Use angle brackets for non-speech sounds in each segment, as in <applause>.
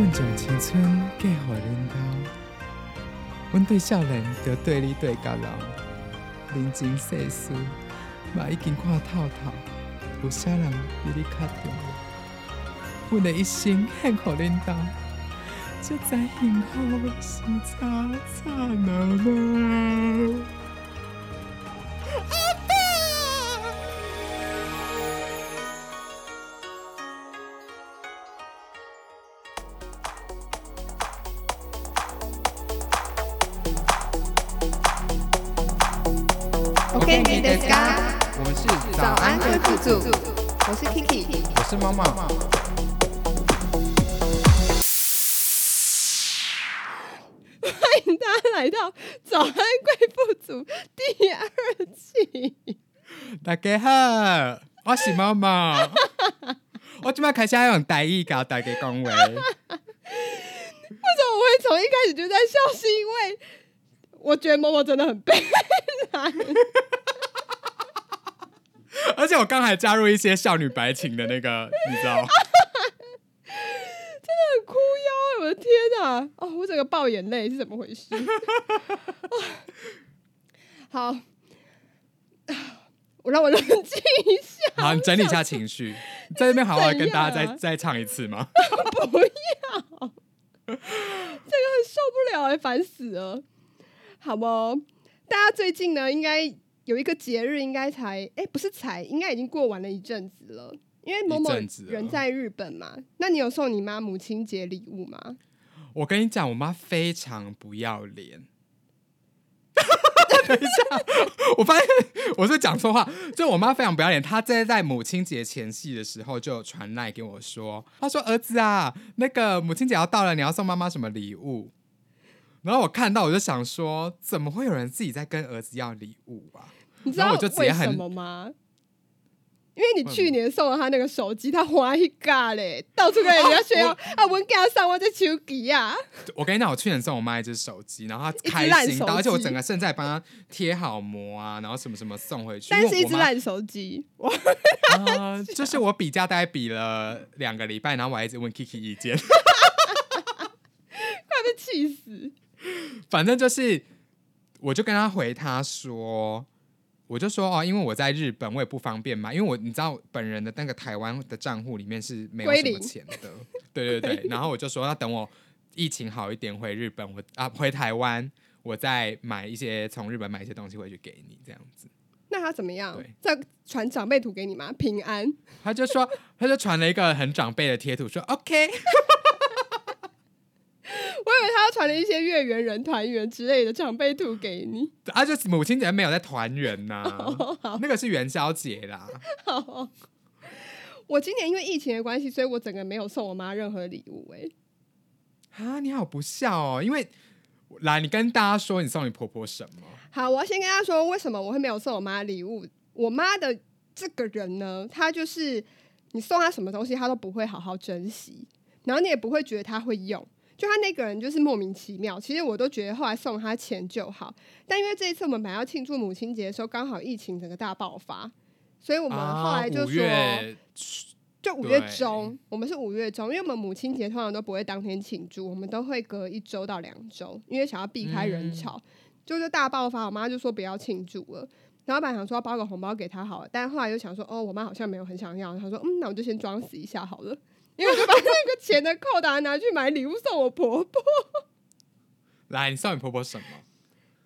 阮将青春嫁予恁兜，阮对少年就对你对到老，人情世事嘛已经看透透，有啥人比你较重要？阮的一生献予恁兜，这在幸福是吵吵闹闹。欢迎大家来到早安贵妇组第二季。大家好，我是妈妈。<laughs> 我今摆开始要用台语搞大家讲话。为什么我会从一开始就在笑？是因为我觉得某某真的很悲惨。<laughs> 而且我刚还加入一些少女白情的那个，你知道？<laughs> 真的很哭腰，我的天哪！哦，我整个爆眼泪是怎么回事？<laughs> 好，我让我冷静一下。好，你整理一下情绪，在这边好好跟大家再啊再唱一次吗？不要，这个很受不了哎、烦死了。好不？大家最近呢，应该有一个节日，应该才哎、不是才，应该已经过完了一阵子了。因为某某人在日本嘛，那你有送你妈母亲节礼物吗？<laughs> 我跟你讲，我妈非常不要脸。<laughs> 等一下，我发现我是讲错话，就我妈非常不要脸。她在在母亲节前夕的时候就有传来给我说，她说：“儿子啊，那个母亲节要到了，你要送妈妈什么礼物？”然后我看到我就想说，怎么会有人自己在跟儿子要礼物啊？你知道我就直接什么吗？因为你去年送了他那个手机，他花一嘎嘞，到处跟人家炫耀啊，我给他上我在手机啊，<laughs> 我跟你讲，我去年送我妈一只手机，然后她一只开心到，而且我整个甚至还帮她贴好膜啊，然后什么什么送回去。但是一只烂手机，哇，<laughs> 啊，就是我比价大概比了两个礼拜，然后我还一直问 Kiki 意见，<laughs> 快被气死！反正就是，我就跟他回他说，我就说哦，因为我在日本，我也不方便嘛，因为我你知道本人的那个台湾的账户里面是没有什么钱的，对对对，然后我就说要等我疫情好一点回日本，我啊回台湾，我再买一些从日本买一些东西回去给你这样子。那他怎么样对？再传长辈图给你吗？平安，他就说，他就传了一个很长辈的贴图，说 OK。<laughs> <laughs> 我以为他要传了一些月圆人团圆之类的长辈图给你。<laughs> 啊，就是母亲节没有在团圆呐，<laughs> 好那个是元宵节啦。好，我今年因为疫情的关系，所以我整个没有送我妈任何礼物、哎，啊，你好不孝哦！因为来，你跟大家说你送你婆婆什么？好，我要先跟大家说为什么我会没有送我妈礼物。我妈的这个人呢，她就是你送她什么东西，她都不会好好珍惜，然后你也不会觉得她会用。就他那个人就是莫名其妙。其实我都觉得后来送他钱就好，但因为这一次我们本来要庆祝母亲节的时候，刚好疫情整个大爆发，所以我们后来就说，月就五月中，我们是五月中，因为我们母亲节通常都不会当天庆祝，我们都会隔一周到两周，因为想要避开人嗯潮。就是大爆发，我妈就说不要庆祝了。然后本来想说要包个红包给她好了，但后来又想说，哦，我妈好像没有很想要，她说，嗯，那我就先装死一下好了。因为我就把那个钱的扣打拿去买礼物送我婆婆，<laughs> 来，你送你婆婆什么？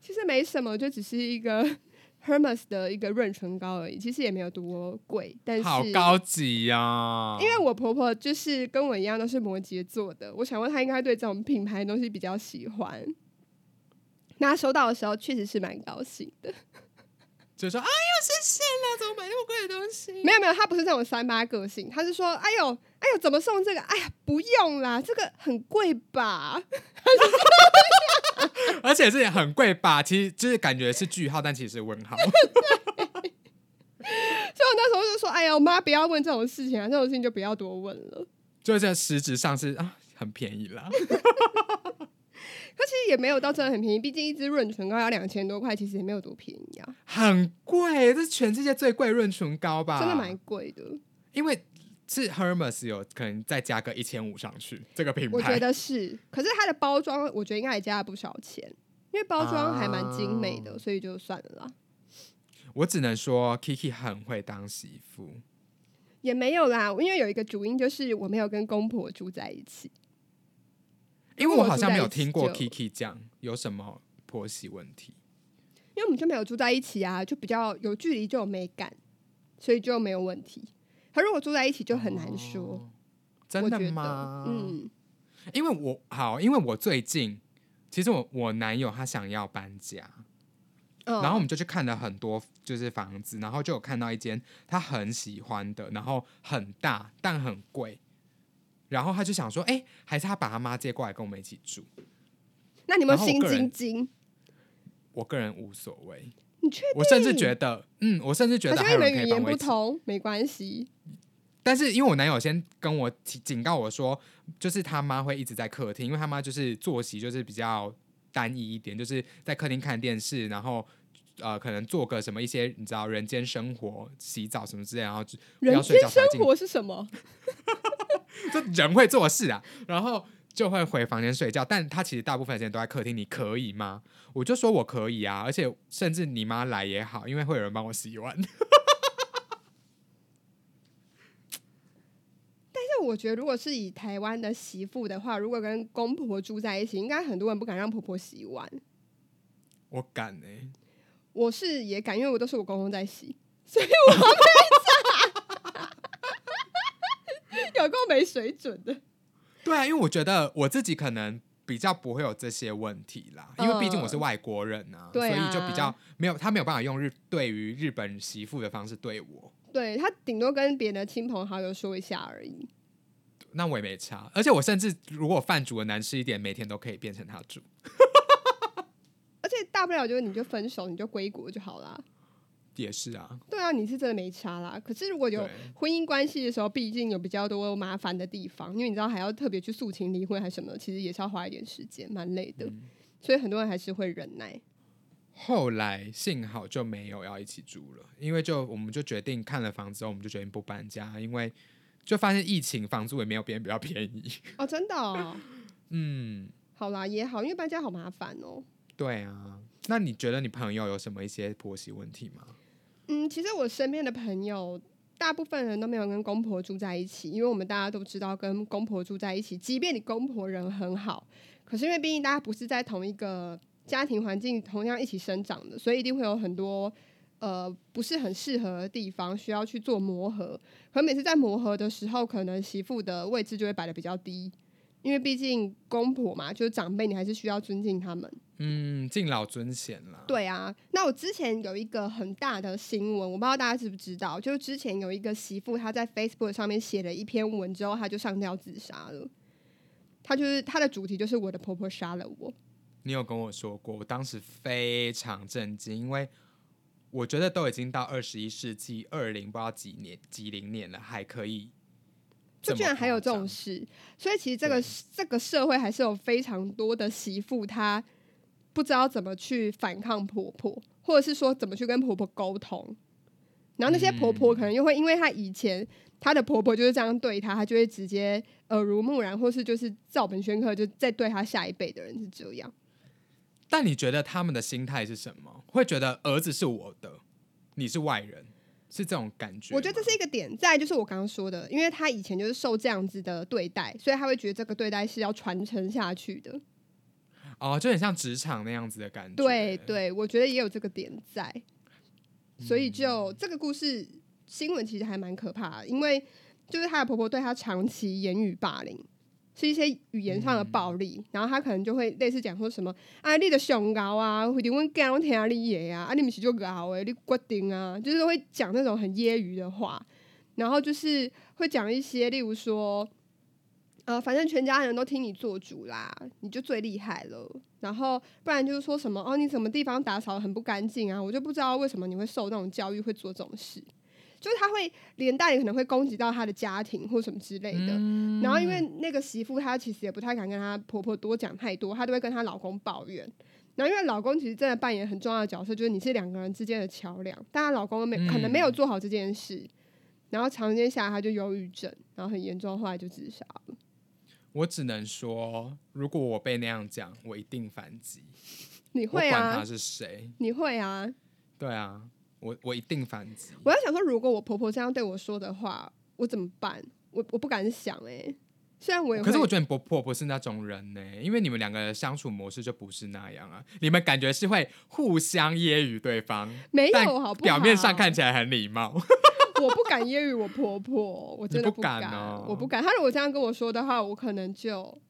其实没什么，就只是一个 Hermes 的一个润唇膏而已，其实也没有多贵，但是好高级呀、因为我婆婆就是跟我一样都是摩羯座的，我想问她应该对这种品牌的东西比较喜欢。那她收到的时候确实是蛮高兴的，<laughs> 就说哎呦，谢谢啦，怎么买那么贵的东西？没有没有，她不是那种三八个性，她是说，哎呦哎呦，怎么送这个？哎呀，不用啦，这个很贵吧？而且是很贵吧？其实就是感觉是句号，但其实是问号。<laughs> 所以我那时候就说，哎呀，我妈不要问这种事情啊，这种事情就不要多问了。就在实质上是啊，很便宜啦。<laughs> 可其实也没有到真的很便宜，毕竟一支润唇膏要两千多块，其实也没有多便宜啊，很贵，这是全世界最贵润唇膏吧？真的蛮贵的。因为是 Hermes 有可能再加个一千五上去，这个品牌。我觉得是，可是它的包装，我觉得应该也加了不少钱，因为包装还蛮精美的，哦所以就算了啦。我只能说 Kiki 很会当媳妇。也没有啦，因为有一个主因就是我没有跟公婆住在一起。因为我好像没有听过 Kiki 讲有什么婆媳问题。因为我们就没有住在一起啊，就比较有距离就有美感，所以就没有问题。可如果住在一起就很难说，哦真的吗？，嗯，因为我好，因为我最近其实我我男友他想要搬家，嗯然后我们就去看了很多就是房子，然后就有看到一间他很喜欢的，然后很大但很贵，然后他就想说，哎、还是他把他妈接过来跟我们一起住。那你有没有心惊惊？我个人无所谓，你确定？我甚至觉得，嗯，我甚至觉得还有是因为语言人可以帮我一起。不同，没关系。但是因为我男友先跟我警告我说，就是他妈会一直在客厅，因为他妈就是作息就是比较单一一点，就是在客厅看电视，然后呃可能做个什么一些你知道人间生活、洗澡什么之类，然后就人间生活是什么？<laughs> 就人会做事啊，然后就会回房间睡觉，但他其实大部分时间都在客厅，你可以吗？我就说我可以啊，而且甚至你妈来也好，因为会有人帮我洗碗。<laughs> 但是我觉得，如果是以台湾的媳妇的话，如果跟公婆住在一起，应该很多人不敢让婆婆洗碗。我敢哎、我是也敢，因为我都是我公公在洗，<laughs> 所以我没差，<laughs> 有够没水准的。对啊，因为我觉得我自己可能比较不会有这些问题啦，因为毕竟我是外国人啊，所以就比较没有他没有办法用日对于日本媳妇的方式对我，对他顶多跟别的亲朋好友说一下而已。那我也没差。而且我甚至如果饭煮的难吃一点，每天都可以变成他煮。<laughs> 而且大不了就是你就分手，你就归国就好啦。也是啊，对啊，你是真的没差啦。可是如果有婚姻关系的时候，毕竟有比较多麻烦的地方，因为你知道还要特别去诉请离婚还是什么，其实也是要花一点时间，蛮累的。所以很多人还是会忍耐。后来幸好就没有要一起住了，因为就我们就决定看了房子之后，我们就决定不搬家，因为就发现疫情房租也没有别人比较便宜。哦，真的、哦，<laughs> 嗯，好啦也好，因为搬家好麻烦哦。对啊。那你觉得你朋友有什么一些婆媳问题吗？嗯，其实我身边的朋友，大部分人都没有跟公婆住在一起，因为我们大家都知道，跟公婆住在一起，即便你公婆人很好，可是因为毕竟大家不是在同一个家庭环境同样一起生长的，所以一定会有很多呃不是很适合的地方需要去做磨合。可每次在磨合的时候，可能媳妇的位置就会摆的比较低。因为毕竟公婆嘛，就是长辈，你还是需要尊敬他们。嗯，敬老尊贤啦。对啊，那我之前有一个很大的新闻，我不知道大家知不知道，就是之前有一个媳妇，她在 Facebook 上面写了一篇文之后，她就上吊自杀了。她就是她的主题就是我的婆婆杀了我。你有跟我说过，我当时非常震惊，因为我觉得都已经到二十一世纪二零不知道几年几零年了，还可以这就居然还有这种事，所以其实这个这个社会还是有非常多的媳妇，她不知道怎么去反抗婆婆，或者是说怎么去跟婆婆沟通。然后那些婆婆可能又会因为她以前她的婆婆就是这样对她，她就会直接耳濡目染，或是就是照本宣科，就再对她下一辈的人是这样。但你觉得他们的心态是什么？会觉得儿子是我的，你是外人，是这种感觉？我觉得这是一个点，在就是我刚刚说的，因为她以前就是受这样子的对待，所以她会觉得这个对待是要传承下去的。哦，就很像职场那样子的感觉。对对，我觉得也有这个点在，所以就这个故事新闻其实还蛮可怕的，因为就是她的婆婆对她长期言语霸凌，是一些语言上的暴力，然后他可能就会类似讲说什么啊，你的熊高啊，或者阮囝拢听你爷啊，啊你们是就高诶，你决定啊，就是会讲那种很揶揄的话，然后就是会讲一些，例如说。呃，反正全家人都听你做主啦，你就最厉害了。然后不然就是说什么哦，你什么地方打扫得很不干净啊，我就不知道为什么你会受那种教育，会做这种事。就是他会连带可能会攻击到他的家庭或什么之类的。嗯然后因为那个媳妇她其实也不太敢跟她婆婆多讲太多，她都会跟她老公抱怨。然后因为老公其实真的扮演很重要的角色，就是你是两个人之间的桥梁，但她老公没可能没有做好这件事。然后长时间下来他就忧郁症，然后很严重，后来就自杀了。我只能说，如果我被那样讲，我一定反击。你会啊管他啊？是谁，你会啊？对啊，我我一定反击。我要想说，如果我婆婆这样对我说的话，我怎么办？我我不敢想哎、虽然我也，可是我觉得你婆婆不是那种人呢、因为你们两个的相处模式就不是那样啊。你们感觉是会互相揶揄对方，没有好？表面上看起来很礼貌。<laughs> 我不敢揶揄我婆婆，我真的不敢敢，哦我不敢。她如果这样跟我说的话，我可能就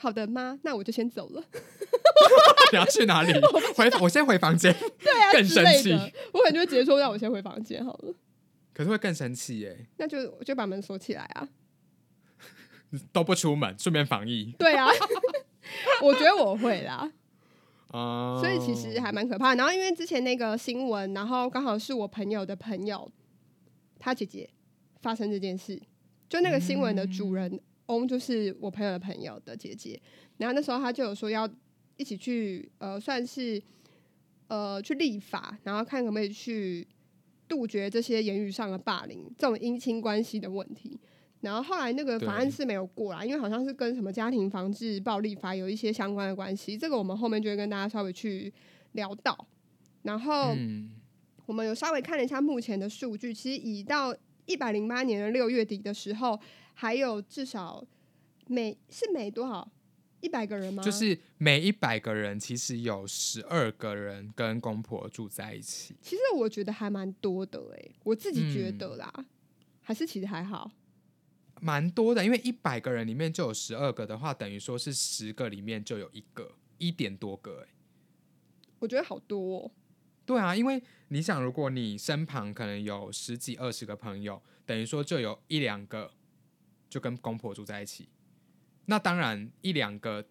好的妈，那我就先走了。<laughs> 你要去哪里？<laughs> 回我先回房间，<laughs> 对啊，更生气，我可能就会直接说让我先回房间好了，可是会更生气耶、那就就把门锁起来啊。都不出门，顺便防疫对啊，我觉得我会啦，哦。所以其实还蛮可怕。然后因为之前那个新闻，然后刚好是我朋友的朋友，他姐姐发生这件事，就那个新闻的主人翁就是我朋友的朋友的姐姐。然后那时候他就有说要一起去呃，算是呃去立法，然后看可不可以去杜绝这些言语上的霸凌，这种姻亲关系的问题。然后后来那个法案是没有过啦，因为好像是跟什么家庭防治暴力法有一些相关的关系，这个我们后面就会跟大家稍微去聊到。然后嗯，我们有稍微看了一下目前的数据，其实以到一百零八年的六月底的时候，还有至少每是每多少一百个人吗？就是每一百个人，其实有十二个人跟公婆住在一起。其实我觉得还蛮多的诶、我自己觉嗯得啦，还是其实还好。蛮多的，因为一百个人里面就有十二个的话，等于说是十个里面就有一个，一点多个、欸。我觉得好多、哦，对啊，因为你想，如果你身旁可能有十几二十个朋友，等于说就有一两个就跟公婆住在一起。那当然，一两个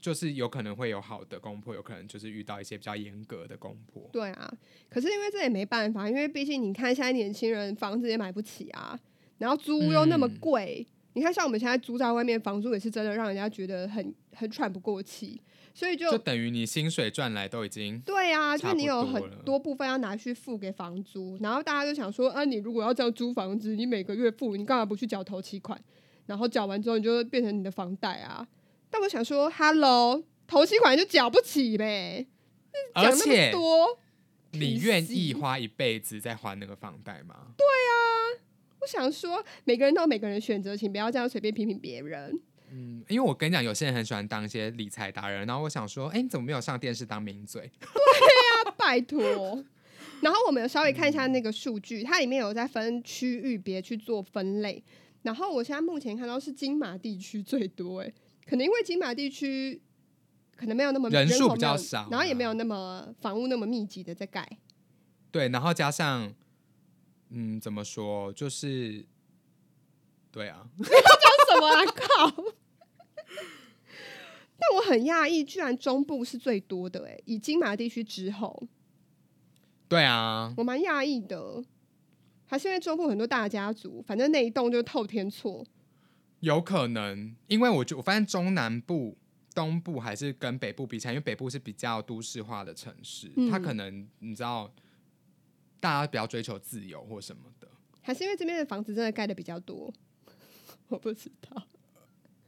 就是有可能会有好的公婆，有可能就是遇到一些比较严格的公婆。对啊。可是因为这也没办法，因为毕竟你看现在年轻人房子也买不起啊，然后租屋又那么嗯贵。你看，像我们现在租在外面，房租也是真的让人家觉得很很喘不过气，所以就就等于你薪水赚来都已经对啊，就是你有很多部分要拿去付给房租，然后大家就想说，啊，你如果要这样租房子，你每个月付，你干嘛不去缴头期款？然后缴完之后，你就会变成你的房贷啊。但我想说，Hello，头期款就缴不起呗，讲那么而且多，你愿意花一辈子在还那个房贷吗？我想说，每个人都有每个人的选择，请不要这样随便批评别人。嗯，因为我跟你讲，有些人很喜欢当一些理财达人，然后我想说，哎、你怎么没有上电视当名嘴？<laughs> 对呀拜托。然后我们有稍微看一下那个数据，它里面有在分区域别去做分类。然后我现在目前看到是金马地区最多，哎，可能因为金马地区可能没有那么人数比较少啊然后也没有那么房屋那么密集的在盖。对，然后加上，嗯，怎么说，就是，对啊，<laughs> 你要讲什么啊靠！<laughs> 但我很讶异，居然中部是最多的哎，以金马地区之后，对啊，我蛮讶异的。还是因为中部很多大家族，反正那一栋就是透天厝。有可能，因为我觉我发现中南部、东部还是跟北部比起来，因为北部是比较都市化的城市，它嗯可能你知道，大家比较追求自由或什么的。还是因为这边的房子真的盖的比较多，<laughs> 我不知道，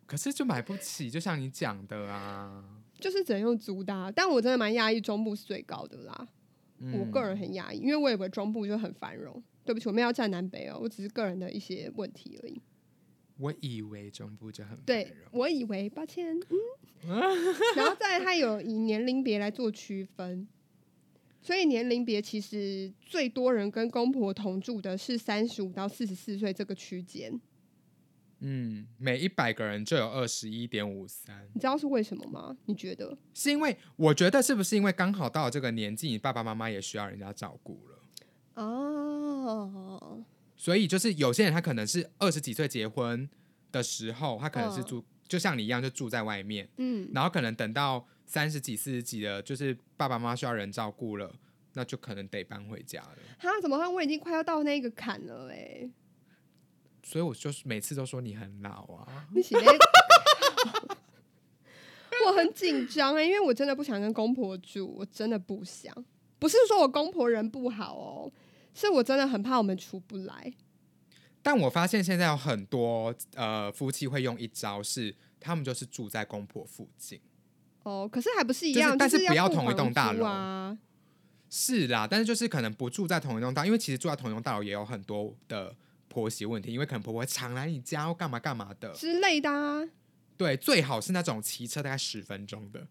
可是就买不起，就像你讲的啊，就是只能用租的啊、但我真的蛮压抑，中部是最高的啦。我嗯个人很压抑，因为我以为中部就很繁荣。对不起，我们要站南北哦，我只是个人的一些问题而已。我以为中部就很对繁荣，我以为，抱歉，嗯。<laughs> 然后再来，它有以年龄别来做区分，所以年龄别其实最多人跟公婆同住的是三十五到四十四岁这个区间。嗯，每一百个人就有二十一点五三，你知道是为什么吗？你觉得？是因为我觉得是不是因为刚好到了这个年纪，你爸爸妈妈也需要人家照顾了，哦，所以就是有些人他可能是二十几岁结婚的时候，他可能是嗯住、就像你一样就住在外面，嗯，然后可能等到三十几、四十几的，就是爸爸妈妈需要人照顾了，那就可能得搬回家了。哈，怎么办？我已经快要到那个坎了哎、所以我就是每次都说你很老啊，<laughs> 你写的，我很紧张哎，因为我真的不想跟公婆住，我真的不想。不是说我公婆人不好哦，是我真的很怕我们出不来。但我发现现在有很多呃夫妻会用一招是，他们就是住在公婆附近。哦，可是还不是一就是样，但是不要同一栋大楼啊。是啦，但是就是可能不住在同一栋大，因为其实住在同一栋大楼也有很多的婆媳问题，因为可能婆婆会常来你家或干嘛干嘛的。之类的啊。对，最好是那种骑车大概十分钟的，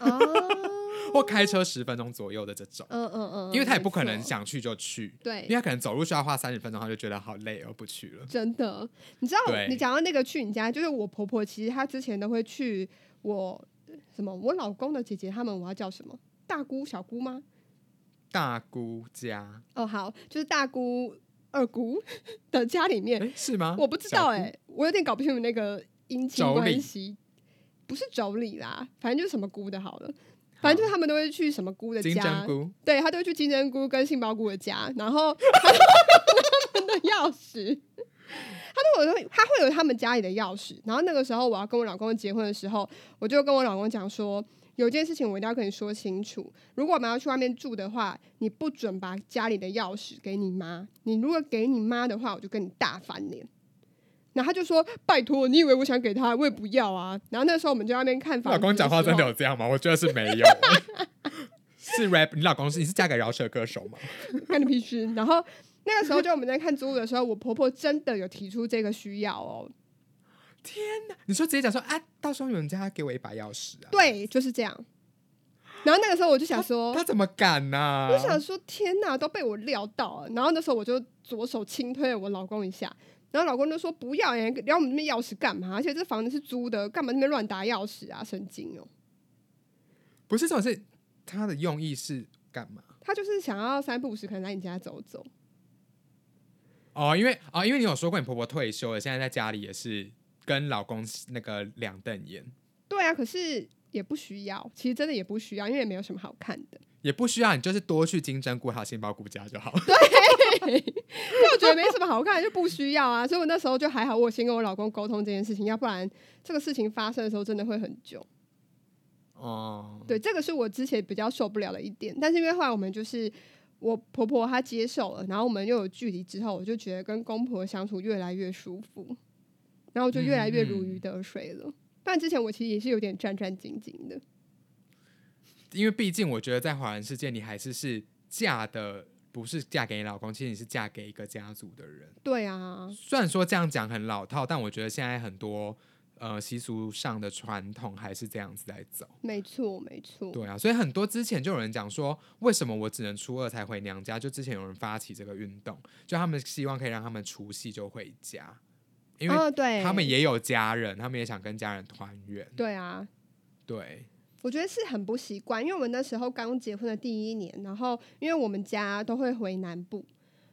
哦，<laughs> 或开车十分钟左右的这种，嗯嗯嗯，因为他也不可能想去就去，对因为对。他可能走路需要花三十分钟，他就觉得好累而不去了。真的，你知道你讲到那个去你家，就是我婆婆，其实她之前都会去我什么？我老公的姐姐他们，我要叫什么？大姑小姑吗？大姑家，哦，好，就是大姑二姑 <laughs> 的家里面，哎，是吗？我不知道哎、我有点搞不清楚那个姻亲关系，不是妯娌啦，反正就是什么姑的好了。反正就是他们都会去什么姑的家，菇，对他都会去金针菇跟杏鲍菇的家，然后 <laughs> <laughs> 他们的钥匙，<laughs> 他都有他会有他们家里的钥匙。然后那个时候我要跟我老公结婚的时候，我就跟我老公讲说，有件事情我一定要跟你说清楚，如果我们要去外面住的话，你不准把家里的钥匙给你妈，你如果给你妈的话，我就跟你大翻脸。然后他就说：“拜托，你以为我想给他，我也不要啊。”然后那时候我们就在那边看房。老公讲话真的有这样吗？我觉得是没有、欸 <laughs> 是 rap，你老公是你是嫁给饶舌歌手吗？干你屁事！然后那个时候就我们在看租屋的时候，我婆婆真的有提出这个需要哦。你说直接讲说啊，到时候有人家给我一把钥匙啊？对，就是这样。然后那个时候我就想说，他怎么敢呢、我想说天哪，都被我料到了。然后那时候我就左手轻推了我老公一下，然后老公就说不要哎、聊我们那边钥匙干嘛？而且这房子是租的，干嘛那边乱打钥匙啊？神经哦！不是这种是他的用意是干嘛？他就是想要三不五时可能来你家走走。哦，因为哦，因为你有说过你婆婆退休了，现在在家里也是跟老公那个两瞪眼，对啊，可是也不需要，其实真的也不需要，因为也没有什么好看的。也不需要你就是多去金针菇还有杏鲍菇家就好。<laughs> <laughs> 因为我觉得没什么好看的，就不需要啊。所以我那时候就还好，我先跟我老公沟通这件事情，要不然这个事情发生的时候真的会很久。哦，对，这个是我之前比较受不了的一点。但是因为后来我们就是我婆婆她接受了，然后我们又有距离之后，我就觉得跟公婆相处越来越舒服，然后就越来越如鱼得水了。不然之前我其实也是有点战战兢兢的。因为毕竟我觉得在华人世界，你还是是嫁的，不是嫁给你老公，其实你是嫁给一个家族的人。对啊，虽然说这样讲很老套，但我觉得现在很多呃习俗上的传统还是这样子在走。没错没错。对啊，所以很多之前就有人讲说，为什么我只能初二才回娘家？就之前有人发起这个运动，就他们希望可以让他们除夕就回家，因为哦，对，他们也有家人，他们也想跟家人团圆。对啊，对，我觉得是很不习惯，因为我们那时候刚结婚的第一年，然后因为我们家都会回南部，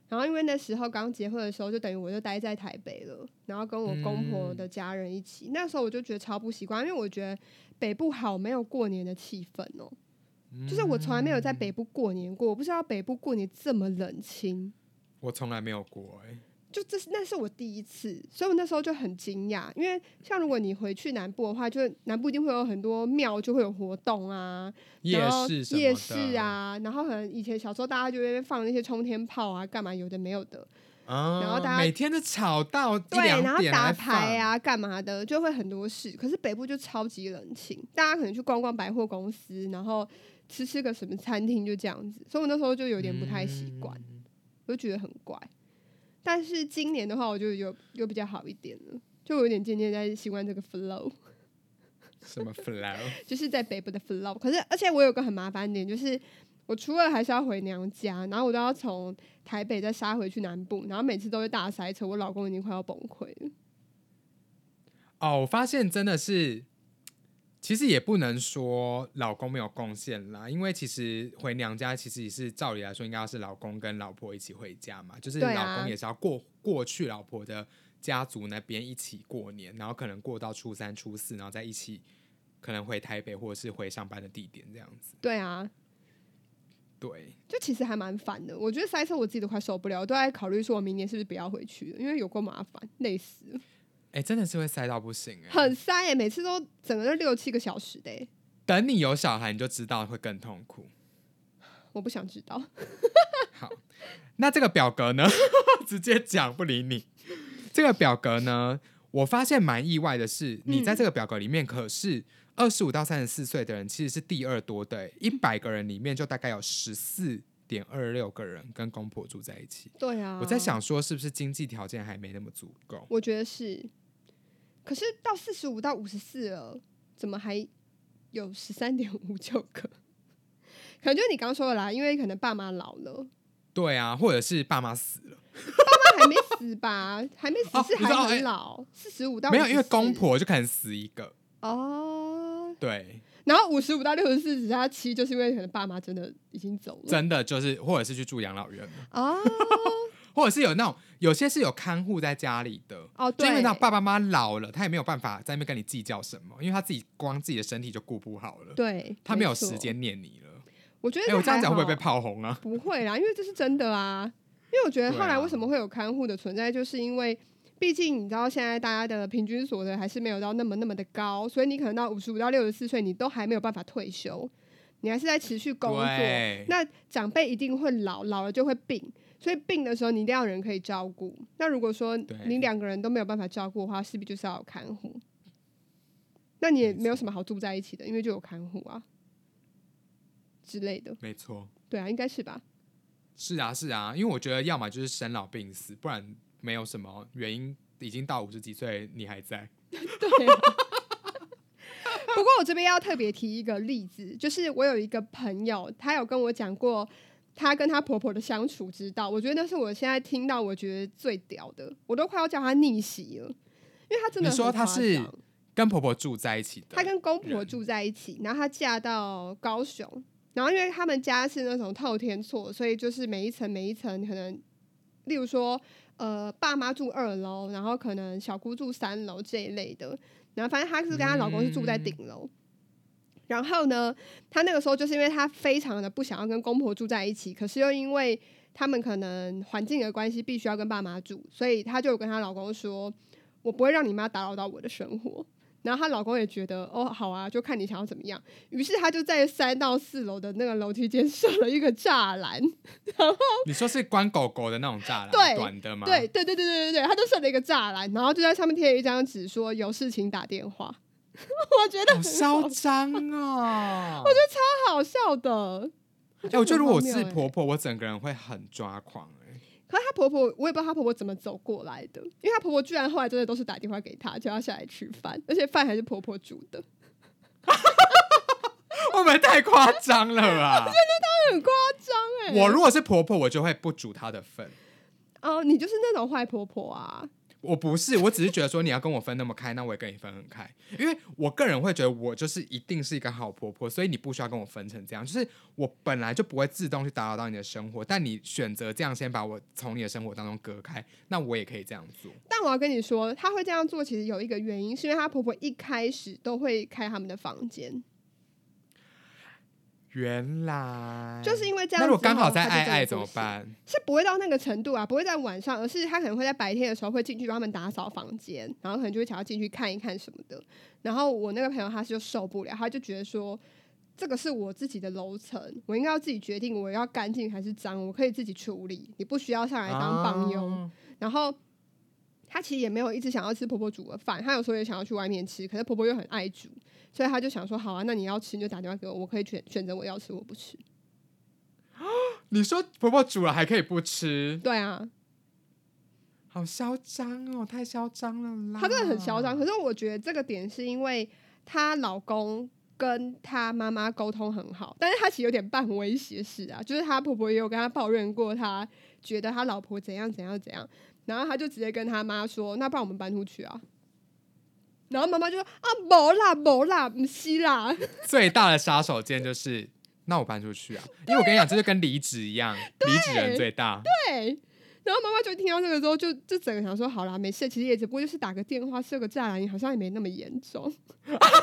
然后因为那时候刚结婚的时候，就等于我就待在台北了，然后跟我公婆的家人一起，那时候我就觉得超不习惯，因为我觉得北部好没有过年的气氛哦、就是我从来没有在北部过年过，我不知道北部过年这么冷清。我从来没有过哎、就这是那是我第一次，所以我那时候就很惊讶，因为像如果你回去南部的话，就南部一定会有很多庙，就会有活动啊，夜然后市夜市，啊，然后可能以前小时候大家就会放那些冲天炮啊，干嘛有的没有的，啊、然后大家每天都吵到对，然后打牌啊，干嘛的，就会很多事。可是北部就超级冷清，大家可能去逛逛百货公司，然后吃吃个什么餐厅，就这样子。所以我那时候就有，点不太习惯，嗯我就觉得很怪。但是今年的话，我就有有比较好一点了，就有点渐渐在习惯这个 flow。什么 flow？<laughs> 就是在北部的 flow。可是，而且我有个很麻烦点，就是我初二还是要回娘家，然后我都要从台北再杀回去南部，然后每次都会大塞车，我老公已经快要崩溃了。哦，我发现真的是，其实也不能说老公没有贡献啦，因为其实回娘家其实也是照理来说应该要是老公跟老婆一起回家嘛，就是老公也是要过过去老婆的家族那边一起过年，然后可能过到初三、初四，然后再一起可能回台北或者是回上班的地点这样子。对啊，对，就其实还蛮烦的。我觉得塞车我自己都快受不了，我都在考虑说我明年是不是不要回去了，因为有够麻烦，累死了，哎、真的是会塞到不行哎、很塞耶、每次都整个都六七个小时的、欸，等你有小孩，你就知道会更痛苦。我不想知道。<laughs> 好，那这个表格呢？<laughs> 直接讲不理你。这个表格呢，我发现蛮意外的是，你在嗯这个表格里面可是二十五到三十四岁的人其实是第二多的，一百个人里面就大概有十四点二六个人跟公婆住在一起。对啊，我在，想说，是不是经济条件还没那么足够？我觉得是。可是到四十五到五十四了，怎么还有十三点五九个？可能就是你刚刚说的啦，因为可能爸妈老了，对啊，或者是爸妈死了，爸妈还没死吧？<laughs> 还没死哦是还很老，四十五到没有，因为公婆就可能死一个。哦，对，然后五十五到六十四只差七，就是因为可能爸妈真的已经走了。真的就是，或者是去住养老院了，哦或者是有那种有些是有看护在家里的。哦，就因为对，那爸爸妈妈老了，他也没有办法在那边跟你计较什么，因为他自己光自己的身体就顾不好了，对，他没有时。间念你了。我觉得哎、我这样讲会不会被炮轰啊？不会啦，因为这是真的啊。因为我觉得后来为什么会有看护的存在，就是因为毕竟你知道现在大家的平均所得还是没有到那么那么的高，所以你可能到五十五到六十四岁，你都还没有办法退休，你还是在持续工作。对，那长辈一定会老，老了就会病，所以病的时候你一定要有人可以照顾。那如果说你两个人都没有办法照顾的话，势必就是要有看护。那你也没没有什么好住在一起的，因为就有看护啊之类的。没错，对啊，应该是吧？是啊，是啊，因为我觉得要么就是生老病死，不然没有什么原因，已经到五十几岁你还在。<laughs> 对、啊。不过我这边要特别提一个例子，就是我有一个朋友，他有跟我讲过她跟她婆婆的相处之道。我觉得那是我现在听到我觉得最屌的，我都快要叫她逆袭了，因为她真的你说她是跟婆婆住在一起的，她跟公婆住在一起，然后她嫁到高雄，然后因为他们家是那种透天厝，所以就是每一层每一层可能，例如说呃爸妈住二楼，然后可能小姑住三楼这一类的，然后反正她是跟她老公是住在顶楼。然后呢，她那个时候就是因为她非常的不想要跟公婆住在一起，可是又因为他们可能环境的关系，必须要跟爸妈住，所以她就有跟她老公说：“我不会让你妈打扰到我的生活。”然后她老公也觉得哦好啊，就看你想要怎么样。于是她就在三到四楼的那个楼梯间设了一个栅栏，然后你说是关狗狗的那种栅栏，对短的吗？对，对对对对对对，她就设了一个栅栏，然后就在上面贴了一张纸，说有事情打电话。<laughs> 我觉得好嚣张哦！<laughs> 我觉得超好笑的。哎、我觉得如果我是婆婆，我整个人会很抓狂哎、可是她婆婆，我也不知道她婆婆怎么走过来的，因为她婆婆居然后来真的都是打电话给她，叫她下来吃饭，而且饭还是婆婆煮的，会不会太夸张了啊？<laughs> 很夸张哎。我如果是婆婆，我就会不煮她的份。哦，你就是那种坏婆婆啊。我不是，我只是觉得说你要跟我分那么开，那我也跟你分很开，因为我个人会觉得我就是一定是一个好婆婆，所以你不需要跟我分成这样，就是我本来就不会自动去打扰到你的生活，但你选择这样先把我从你的生活当中隔开，那我也可以这样做。但我要跟你说，她会这样做，其实有一个原因，是因为她婆婆一开始都会开他们的房间，原来就是因为这样子。那如果刚好在爱爱？怎么办？是不会到那个程度啊，不会在晚上，而是他可能会在白天的时候会进去帮他们打扫房间，然后可能就会想要进去看一看什么的。然后我那个朋友他就受不了，他就觉得说。这个是我自己的楼层，我应该要自己决定我要干净还是脏，我可以自己处理，你不需要上来当帮佣。啊然后她其实也没有一直想要吃婆婆煮的饭，她有时候也想要去外面吃，可是婆婆又很爱煮，所以他就想说，好啊，那你要吃你就打电话给我，我可以选选择我要吃我不吃。<gasps> 你说婆婆煮了还可以不吃，对啊，好嚣张哦，太嚣张了啦！她真的很嚣张。可是我觉得这个点是因为她老公跟她妈妈沟通很好，但是她其实有点半威胁式啊，就是她婆婆也有跟她抱怨过，她觉得她老婆怎样怎样怎样，然后她就直接跟她妈说，那不然我们搬出去啊。然后妈妈就说啊，没啦，没啦，不是啦。<laughs> 最大的杀手锏就是，那我搬出去啊！因为我跟你讲，这就跟离职一样，离职人最大。对。然后妈妈就听到这个之后就，就整个想说，好啦，没事，其实也只不过就是打个电话设个栅栏，好像也没那么严重，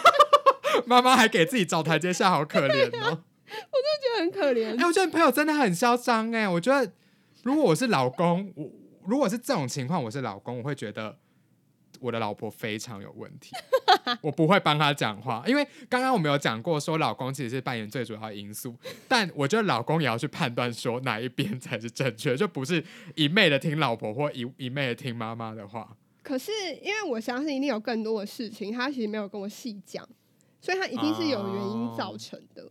<laughs> 妈妈还给自己找台阶下，好可怜哦！我真的觉得很可怜哎、。我觉得朋友真的很嚣张哎！我觉得如果我是老公，我如果是这种情况，我是老公，我会觉得我的老婆非常有问题，<laughs> 我不会帮她讲话，因为刚刚我们有讲过，说老公其实是扮演最主要的因素，但我觉得老公也要去判断说哪一边才是正确，就不是一昧的听老婆或一一昧的听妈妈的话。可是因为我相信一定有更多的事情，他其实没有跟我细讲，所以他一定是有原因造成的，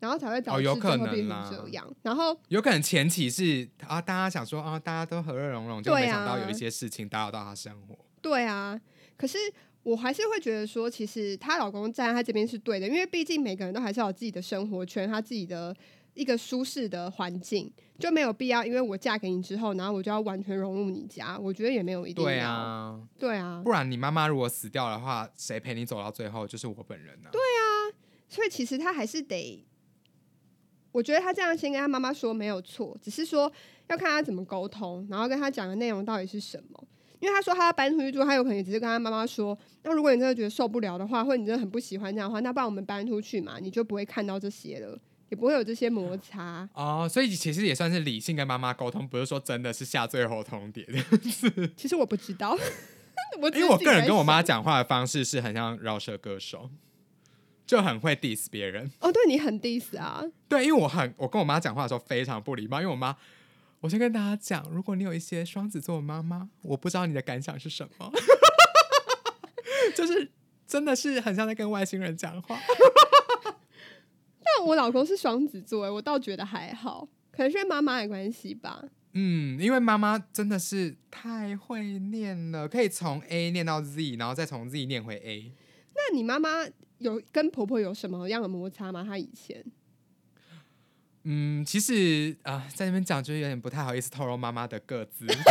然后才会导致最后变成这样。然后有可能前期是啊，大家想说啊，大家都和乐融融，就没想到啊有一些事情打扰到他生活。对啊，可是我还是会觉得说，其实她老公站在她这边是对的，因为毕竟每个人都还是要有自己的生活圈，他自己的一个舒适的环境，就没有必要因为我嫁给你之后，然后我就要完全融入你家，我觉得也没有一定要。对，啊，对啊，不然你妈妈如果死掉的话，谁陪你走到最后？就是我本人啊。对啊，所以其实他还是得。我觉得他这样先跟他妈妈说没有错，只是说要看他怎么沟通，然后跟他讲的内容到底是什么。因为他说他要搬出去住，他有可能只是跟他妈妈说，那如果你真的觉得受不了的话，或者你真的很不喜欢这样的话，那不然我们搬出去嘛，你就不会看到这些了，也不会有这些摩擦。哦，所以其实也算是理性跟妈妈沟通，不是说真的是下最后通牒。<laughs> 其实我不知道，我因为我个人跟我妈想讲话的方式是很像饶舌歌手，就很会 diss 别人。哦，对你很 diss 啊，对，因为我很我跟我妈讲话的时候非常不礼貌，因为我妈，我先跟大家讲，如果你有一些双子座的妈妈，我不知道你的感想是什么，<laughs> 就是真的是很像在跟外星人讲话。<laughs> 但我老公是双子座，欸我倒觉得还好，可能是妈妈的关系吧。嗯，因为妈妈真的是太会念了，可以从 A 念到 Z，然后再从 Z 念回 A。那你妈妈有跟婆婆有什么样的摩擦吗？她以前嗯，其实啊、在那边讲就是有点不太好意思透露妈妈的个资，<laughs> 就是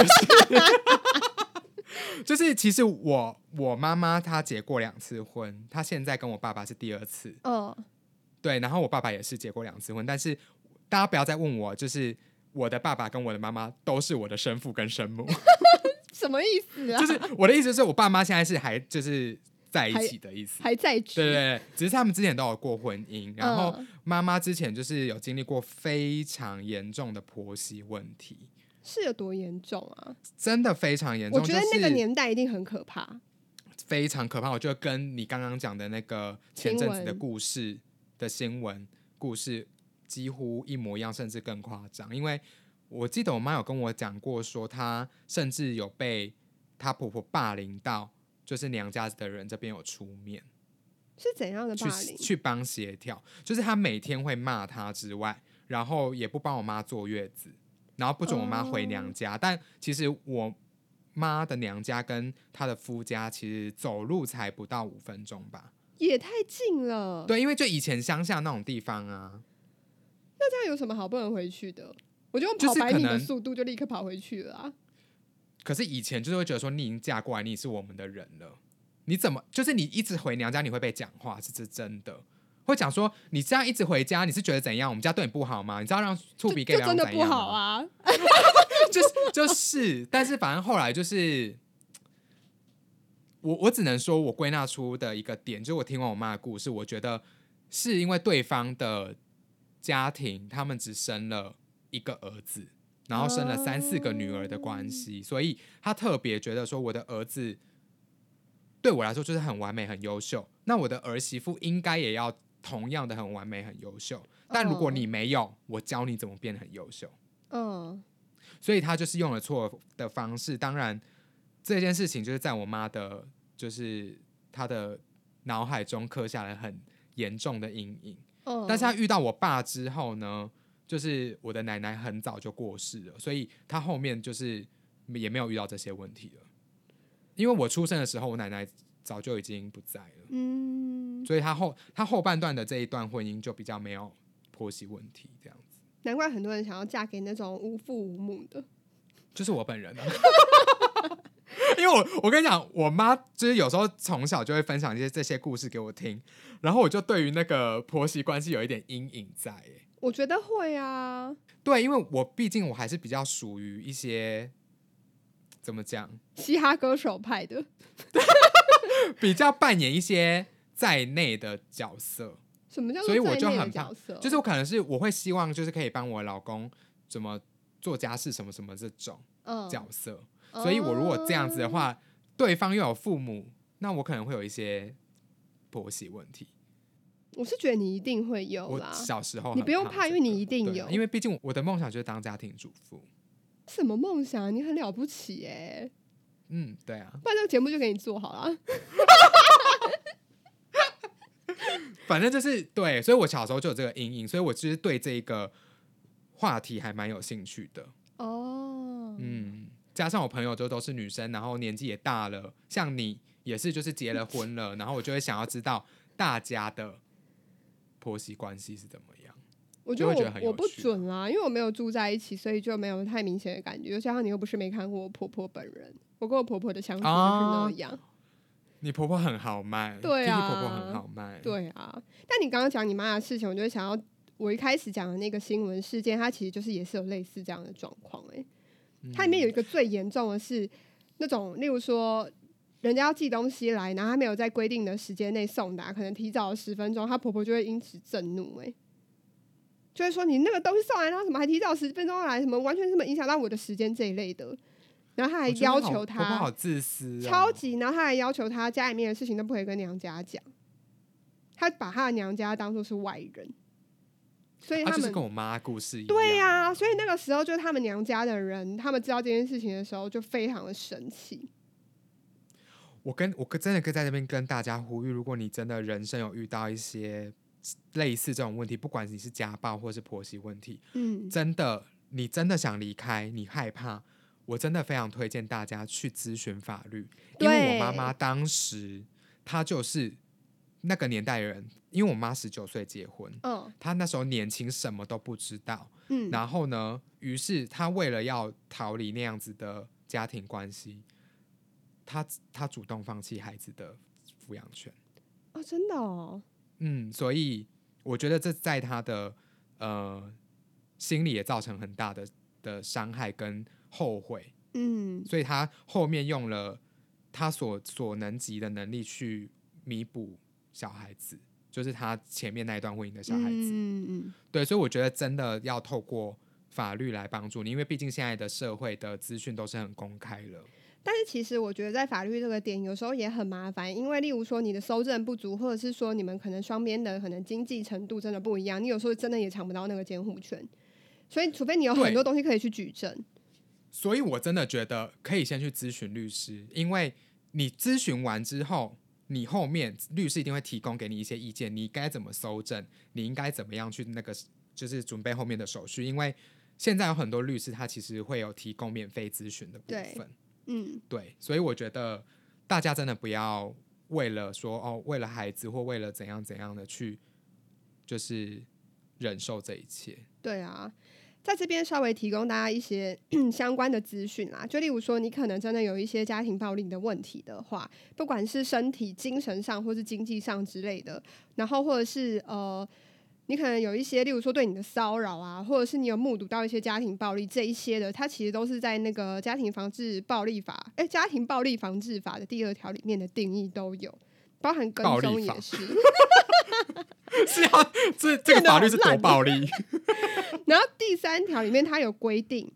<laughs> 就是其实我我妈妈她结过两次婚，她现在跟我爸爸是第二次，嗯，对，然后我爸爸也是结过两次婚，但是大家不要再问我，就是我的爸爸跟我的妈妈都是我的生父跟生母，<laughs> 什么意思啊？就是我的意思是我爸妈现在是还就是在一起的意思。还在职？对对对，只是他们之前都有过婚姻，然后嗯妈妈之前就是有经历过非常严重的婆媳问题，是有多严重啊？真的非常严重，我觉得那个年代一定很可怕。非常可怕。我觉得跟你刚刚讲的那个前阵子的故事的新闻故事几乎一模一样，甚至更夸张。因为我记得我妈有跟我讲过，说她甚至有被她婆婆霸凌到，就是娘家的人这边有出面。是怎样的去？去帮协调，就是他每天会骂他之外，然后也不帮我妈坐月子，然后不准我妈回娘家。但其实我妈的娘家跟她的夫家其实走路才不到五分钟吧？也太近了。对，因为就以前乡下那种地方啊，那这样有什么好不能回去的？我就用就是跑百米的能速度就立刻跑回去了啊！可是以前就是会觉得说你已经嫁过来，你是我们的人了，你怎么就是你一直回娘家，你会被讲话，是这真的。会讲说你这样一直回家，你是觉得怎样？我们家对你不好吗？你知道让醋鼻给就真的不好啊。啊！<laughs> 就是就是，但是反正后来就是，我我只能说，我归纳出的一个点，就是我听完我妈的故事，我觉得是因为对方的家庭，他们只生了一个儿子，然后生了三四个女儿的关系，所以他特别觉得说，我的儿子对我来说就是很完美、很优秀，那我的儿媳妇应该也要同样的很完美、很优秀。但如果你没有，我教你怎么变得很优秀。嗯，所以他就是用了错的方式。当然，这件事情就是在我妈的，就是她的脑海中刻下了很严重的阴影。嗯但是她遇到我爸之后呢，就是我的奶奶很早就过世了，所以她后面就是也没有遇到这些问题了。因为我出生的时候，我奶奶早就已经不在了，嗯，所以她后她后半段的这一段婚姻就比较没有婆媳问题，这样子。难怪很多人想要嫁给那种无父无母的。就是我本人啊。<laughs> 因为我我跟你讲，我妈就是有时候从小就会分享一些这些故事给我听，然后我就对于那个婆媳关系有一点阴影在。哎，我觉得会啊，对，因为我毕竟我还是比较属于一些怎么讲，嘻哈歌手派的。<laughs> 比较扮演一些在内的角色，什么叫做所以我就很？就是我可能是我会希望就是可以帮我老公怎么做家事什么什么这种嗯角色。所以我如果这样子的哦话，对方又有父母，那我可能会有一些婆媳问题。我是觉得你一定会有我啦。小时候你不用怕因为你一定有因为毕竟我的梦想就是当家庭主妇。什么梦想？你很了不起哎、嗯，对啊，不然这个节目就给你做好了。<laughs> 反正就是对，所以我小时候就有这个阴影，所以我其实对这一个话题还蛮有兴趣的。哦，嗯，加上我朋友就都是女生，然后年纪也大了，像你也是就是结了婚了，然后我就会想要知道大家的婆媳关系是怎么样。我觉得我我不趣准啦，因为我没有住在一起，所以就没有太明显的感觉。就加上你又不是没看过我婆婆本人，我跟我婆婆的相处就是那哦样。你婆婆很豪迈，对啊婆婆很豪迈，对啊，但你刚刚讲你妈的事情，我就会想要我一开始讲的那个新闻事件，它其实就是也是有类似这样的状况。哎，它里面有一个最严重的是那种，例如说。人家要寄东西来，然后他没有在规定的时间内送达，可能提早了十分钟，她婆婆就会因此震怒、哎，就会说你那个东西送来，然后什么还提早十分钟来，什么完全是什么影响到我的时间这一类的。然后他还要好婆婆求他好自私、哦，超级，然后他还要求她 <laughs> 家里面的事情都不可以跟娘家讲，她把她的娘家当做是外人，所以啊，他们、就是跟我妈故事一样。对呀、所以那个时候就是他们娘家的人，他们知道这件事情的时候就非常的生气。我跟我跟真的可以在这边跟大家呼吁，如果你真的人生有遇到一些类似这种问题，不管你是家暴或是婆媳问题，嗯，真的你真的想离开，你害怕，我真的非常推荐大家去咨询法律，因为我妈妈当时她就是那个年代人，因为我妈十九岁结婚，嗯她那时候年轻，什么都不知道，嗯，然后呢，于是她为了要逃离那样子的家庭关系，她她主动放弃孩子的抚养权。哦，真的哦，嗯，所以我觉得这在他的呃心里也造成很大的的伤害跟后悔，嗯所以他后面用了他所所能及的能力去弥补小孩子，就是他前面那一段婚姻的小孩子。嗯嗯对，所以我觉得真的要透过法律来帮助你，因为毕竟现在的社会的资讯都是很公开了。但是其实我觉得在法律这个点，有时候也很麻烦，因为例如说你的搜证不足，或者是说你们可能双边的可能经济程度真的不一样，你有时候真的也抢不到那个监护权。所以，除非你有很多东西可以去举证，所以我真的觉得可以先去咨询律师，因为你咨询完之后，你后面律师一定会提供给你一些意见，你该怎么搜证，你应该怎么样去那个就是准备后面的手续，因为现在有很多律师他其实会有提供免费咨询的部对分。嗯，对，所以我觉得大家真的不要为了说哦，为了孩子或为了怎样怎样的去，就是忍受这一切。对啊，在这边稍微提供大家一些 <clears throat> 相关的资讯啦，就例如说，你可能真的有一些家庭暴力的问题的话，不管是身体、精神上或是经济上之类的，然后或者是呃。你可能有一些，例如说对你的骚扰啊，或者是你有目睹到一些家庭暴力这一些的，它其实都是在那个家庭防治暴力法，哎、家庭暴力防治法的第二条里面的定义都有，包含跟踪也是。<laughs> 是要这这个法律是多暴力？<laughs> 然后第三条里面它有规定，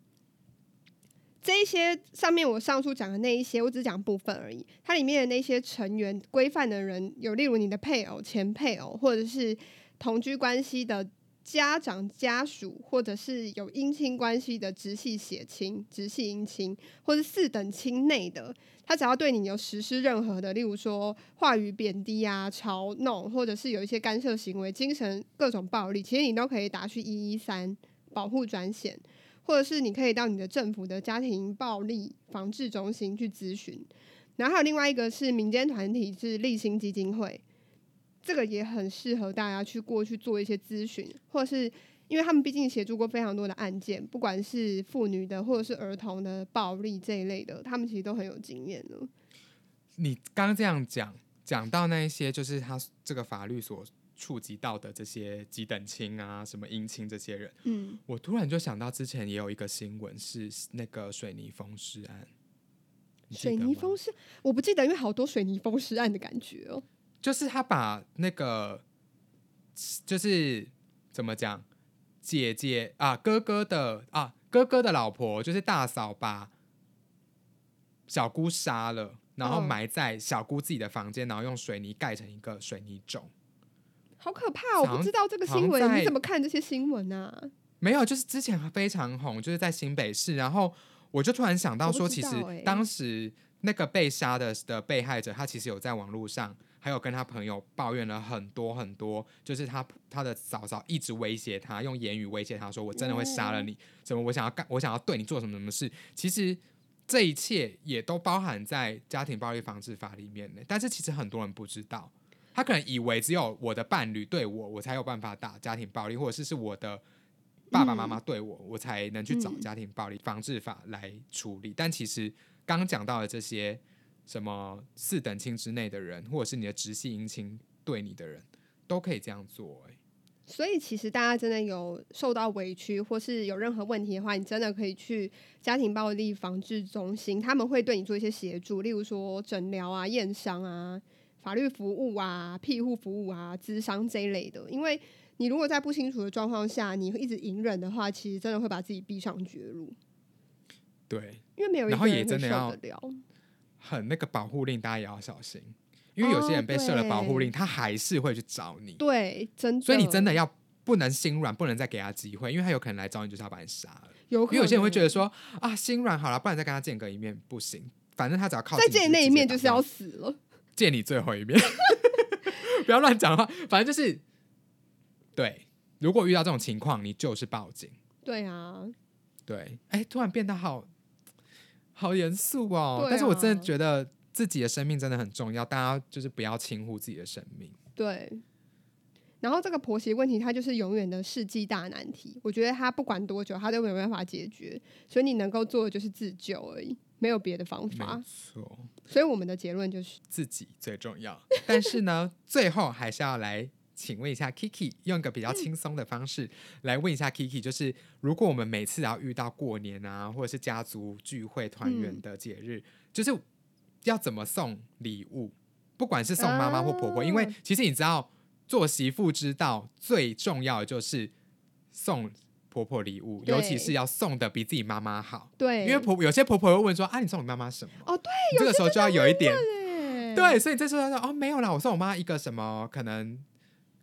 这一些上面我上述讲的那一些，我只讲部分而已。它里面的那些成员规范的人，有例如你的配偶、前配偶，或者是同居关系的家长、家属，或者是有姻亲关系的直系血亲、直系姻亲，或是四等亲内的，他只要对你有实施任何的，例如说话语贬低啊、嘲弄，或者是有一些干涉行为、精神各种暴力，其实你都可以打去一一三保护专线，或者是你可以到你的政府的家庭暴力防治中心去咨询。然后还有另外一个是民间团体，是立新基金会，这个也很适合大家去过去做一些咨询，或者是因为他们毕竟协助过非常多的案件，不管是妇女的或者是儿童的暴力这一类的，他们其实都很有经验了。你刚刚这样讲，讲到那一些就是他这个法律所触及到的这些几等亲啊、什么姻亲这些人，嗯，我突然就想到之前也有一个新闻是那个水泥封尸案，水泥封尸，我不记得，因为好多水泥封尸案的感觉哦。就是他把那个就是怎么讲，姐姐啊哥哥的啊哥哥的老婆就是大嫂把小姑杀了，然后嗯埋在小姑自己的房间，然后用水泥盖成一个水泥冢。好可怕！我不知道这个新闻，你怎么看这些新闻啊？没有，就是之前非常红，就是在新北市，然后我就突然想到说，其实当时那个被杀的的被害者，他其实有在网络上，还有跟他朋友抱怨了很多很多，就是他他的嫂嫂一直威胁他，用言语威胁他说：“我真的会杀了你，什么我想要干，我想要对你做什么什么事。”其实这一切也都包含在家庭暴力防治法里面呢。但是其实很多人不知道，他可能以为只有我的伴侣对我，我才有办法打家庭暴力，或者是是我的爸爸妈妈对我，我才能去找嗯家庭暴力防治法来处理。但其实刚刚讲到的这些什么四等亲之内的人，或者是你的直系姻亲对你的人，都可以这样做、欸。所以其实大家真的有受到委屈，或是有任何问题的话，你真的可以去家庭暴力防治中心，他们会对你做一些协助，例如说诊疗啊、验伤啊、法律服务啊、庇护服务啊、咨商这一类的。因为你如果在不清楚的状况下，你一直隐忍的话，其实真的会把自己逼上绝路，对，因为没有一然后也个人受真的要得了。很那个保护令，大家也要小心，因为有些人被设了保护令，他还是会去找你。对，真的，所以你真的要不能心软，不能再给他机会，因为他有可能来找你就是要把你杀了。有可能，因为有些人会觉得说啊，心软好了，不然再跟他见个一面不行，反正他只要靠再见那一面就是要死了。见你最后一面，<laughs> 不要乱讲话，反正就是对。如果遇到这种情况，你就是报警。对啊，对，哎，突然变得好好严肃哦。啊但是我真的觉得自己的生命真的很重要，大家就是不要轻忽自己的生命。对。然后这个婆媳问题，它就是永远的世纪大难题。我觉得它不管多久，它都没有办法解决。所以你能够做的就是自救而已，没有别的方没法。错，所以我们的结论就是，自己最重要。<laughs> 但是呢，最后还是要来请问一下 Kiki，用一个比较轻松的方式来问一下 Kiki，就是如果我们每次要遇到过年啊，或者是家族聚会团圆嗯的节日，就是要怎么送礼物？不管是送妈妈或婆婆，因为啊其实你知道，做媳妇之道最重要的就是送婆婆礼物，尤其是要送的比自己妈妈好。对，因为婆有些婆婆会问说啊，你送你妈妈什么？哦，对，你这个时候就要有一点对对，所以这时候他说哦，没有啦，我送我妈一个什么可能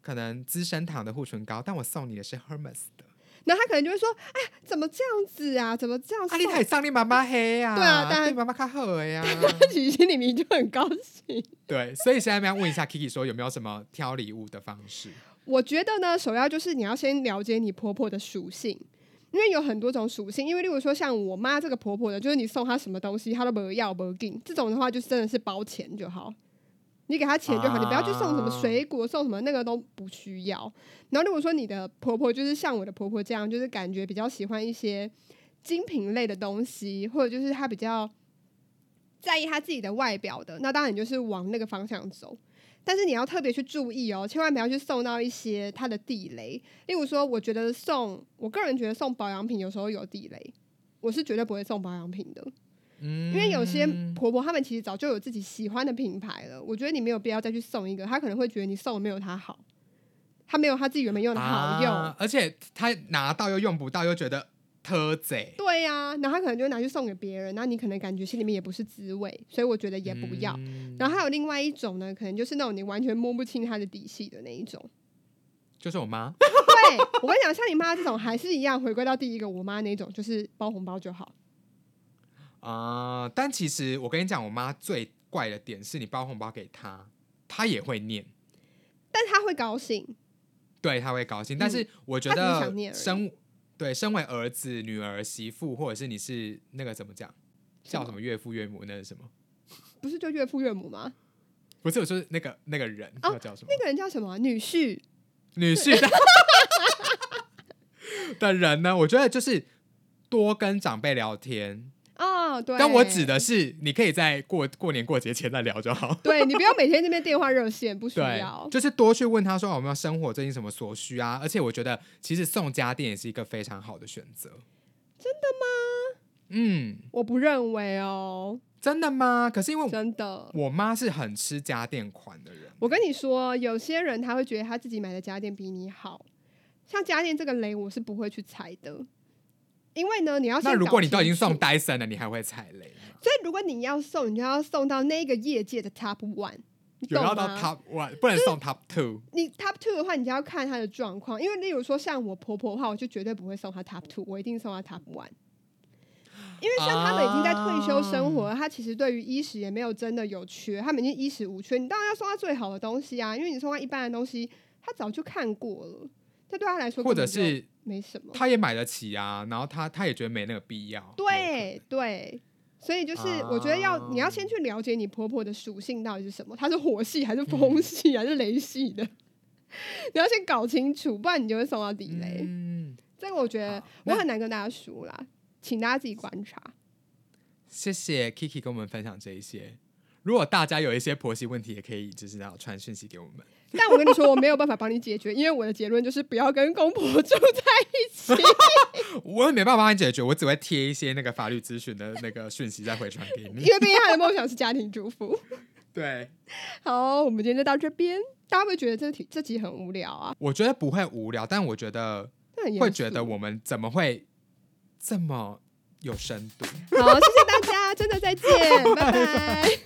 可能资生堂的护唇膏，但我送你的是 Hermes 的。然后他可能就会说，哎呀，怎么这样子啊？怎么这样啊，送？你太上你妈妈黑呀、对啊但你妈妈看好的呀。<laughs> 其实心里面就很高兴。对，所以现在我们要问一下 Kiki 说有没有什么挑礼物的方式？我觉得呢，首要就是你要先了解你婆婆的属性，因为有很多种属性。因为例如说像我妈这个婆婆的，就是你送她什么东西，她都不要不给，这种的话就真的是包钱就好。你给她钱就好，你不要去送什么水果，送什么那个都不需要。然后如果说你的婆婆就是像我的婆婆这样，就是感觉比较喜欢一些精品类的东西，或者就是她比较在意她自己的外表的，那当然就是往那个方向走。但是你要特别去注意哦，千万不要去送到一些它的地雷。例如说，我觉得送，我个人觉得送保养品有时候有地雷，我是绝对不会送保养品的，嗯，因为有些婆婆她们其实早就有自己喜欢的品牌了，我觉得你没有必要再去送一个，她可能会觉得你送的没有她好，她没有她自己原本用的好用。啊而且她拿到又用不到，又觉得特贼。对呀、然后他可能就拿去送给别人，然后你可能感觉心里面也不是滋味，所以我觉得也不要。嗯然后还有另外一种呢，可能就是那种你完全摸不清他的底细的那一种。就是我妈，对我跟你讲，像你妈这种还是一样，回归到第一个我妈那种，就是包红包就好。啊、但其实我跟你讲，我妈最怪的点是你包红包给她，她也会念，但她会高兴，对，她会高兴。但是我觉得想念而已身对身为儿子、女儿、媳妇，或者是你是那个怎么讲，叫什么岳父岳母，那是什么？<laughs> 不是就岳父岳母吗？不是，我说那个那个人，哦那叫什么？那个人叫什么？女婿。女婿的 <laughs> 的人呢？我觉得就是多跟长辈聊天，但我指的是你可以在过过年过节前再聊就好。对你不要每天这边电话热线，不需要，。就是多去问他说有没有生活最近什么所需啊。而且我觉得其实送家电也是一个非常好的选择。真的吗？嗯，我不认为哦，真的吗？可是因为真的。我妈是很吃家电款的人，我跟你说，有些人他会觉得他自己买的家电比你好，像家电这个雷，我是不会去踩的。因为呢，你要先那如果你都已经送 Dyson 了，你还会踩雷吗？所以如果你要送，你就要送到那个业界的 Top One，你懂有要到吗？Top One，不能送 Top Two。你 Top Two 的话，你就要看他的状况，因为例如说像我婆婆的话，我就绝对不会送她 Top Two，我一定送她 Top One。因为像他们已经在退休生活了，他其实对于衣食也没有真的有缺，他们已经衣食无缺。你当然要送他最好的东西啊，因为你送他一般的东西，他早就看过了，这对他来说或者是是没什么。他也买得起啊，然后他他也觉得没那个必要。对对，所以就是我觉得要、啊你要先去了解你婆婆的属性到底是什么，她是火系还是风系还是雷系的，你要先搞清楚，不然你就会送到地雷。嗯，这个我觉得我那很难跟大家说啦，请大家自己观察。谢谢 Kiki 跟我们分享这一些。如果大家有一些婆媳问题，也可以就是要传讯息给我们。但我跟你说，我没有办法帮你解决，因为我的结论就是不要跟公婆住在一起。<laughs> 我也没办法帮你解决，我只会贴一些那个法律咨询的那个讯息再回传给你因。为毕竟他的梦想是家庭主妇。对，好，我们今天就到这边。大家会觉得这题这集很无聊啊？我觉得不会无聊，但我觉得会觉得我们怎么会这么有深度？好，谢谢大家，真的再见，<laughs> 拜拜。